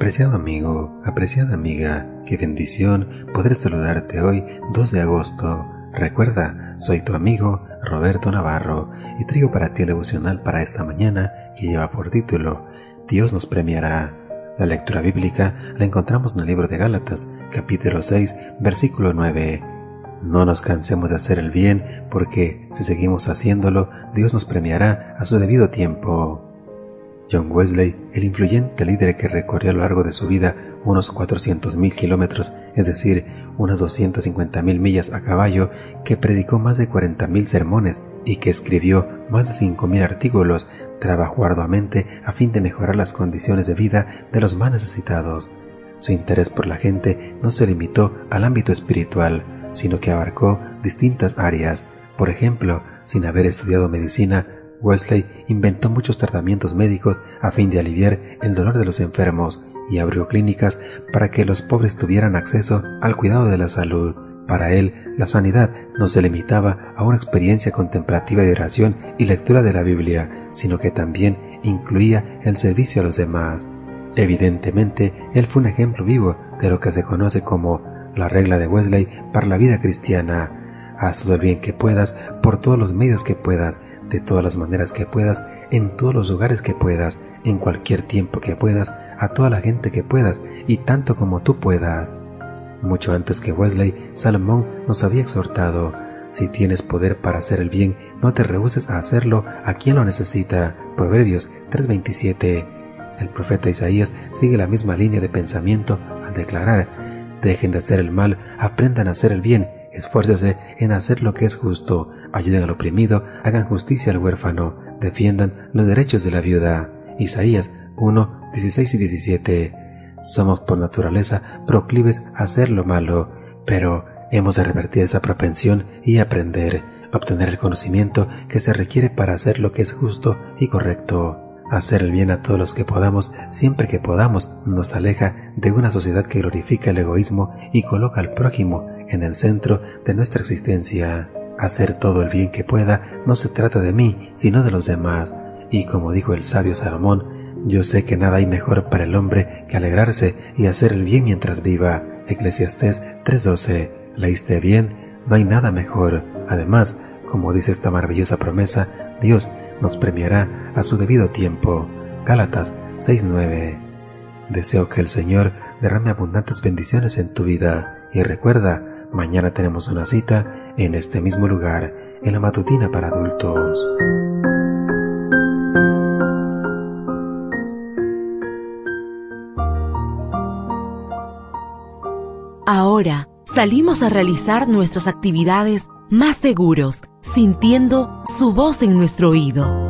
Apreciado amigo, apreciada amiga, qué bendición poder saludarte hoy 2 de agosto. Recuerda, soy tu amigo Roberto Navarro y traigo para ti el devocional para esta mañana que lleva por título Dios nos premiará. La lectura bíblica la encontramos en el libro de Gálatas, capítulo 6, versículo 9. No nos cansemos de hacer el bien, porque si seguimos haciéndolo, Dios nos premiará a su debido tiempo. John Wesley, el influyente líder que recorrió a lo largo de su vida unos 400.000 kilómetros, es decir, unas 250.000 millas a caballo, que predicó más de 40.000 sermones y que escribió más de 5.000 artículos, trabajó arduamente a fin de mejorar las condiciones de vida de los más necesitados. Su interés por la gente no se limitó al ámbito espiritual, sino que abarcó distintas áreas. Por ejemplo, sin haber estudiado medicina, Wesley inventó muchos tratamientos médicos a fin de aliviar el dolor de los enfermos y abrió clínicas para que los pobres tuvieran acceso al cuidado de la salud. Para él, la sanidad no se limitaba a una experiencia contemplativa de oración y lectura de la Biblia, sino que también incluía el servicio a los demás. Evidentemente, él fue un ejemplo vivo de lo que se conoce como la regla de Wesley para la vida cristiana. Haz todo el bien que puedas, por todos los medios que puedas, de todas las maneras que puedas, en todos los lugares que puedas, en cualquier tiempo que puedas, a toda la gente que puedas y tanto como tú puedas. Mucho antes que Wesley, Salomón nos había exhortado, si tienes poder para hacer el bien, no te rehuses a hacerlo a quien lo necesita. Proverbios 3:27. El profeta Isaías sigue la misma línea de pensamiento al declarar, dejen de hacer el mal, aprendan a hacer el bien, esfuércese en hacer lo que es justo, ayuden al oprimido, hagan justicia al huérfano, defiendan los derechos de la viuda. Isaías 1, 16 y 17. Somos por naturaleza proclives a hacer lo malo, pero hemos de revertir esa propensión y aprender, obtener el conocimiento que se requiere para hacer lo que es justo y correcto. Hacer el bien a todos los que podamos, siempre que podamos, nos aleja de una sociedad que glorifica el egoísmo y coloca al prójimo en el centro de nuestra existencia. Hacer todo el bien que pueda no se trata de mí, sino de los demás. Y como dijo el sabio Salomón, yo sé que nada hay mejor para el hombre que alegrarse y hacer el bien mientras viva. Eclesiastés 3:12. Leíste bien, no hay nada mejor. Además, como dice esta maravillosa promesa, Dios nos premiará a su debido tiempo. Gálatas 6:9. Deseo que el Señor derrame abundantes bendiciones en tu vida y recuerda, Mañana tenemos una cita en este mismo lugar, en la matutina para adultos. Ahora salimos a realizar nuestras actividades más seguros, sintiendo su voz en nuestro oído.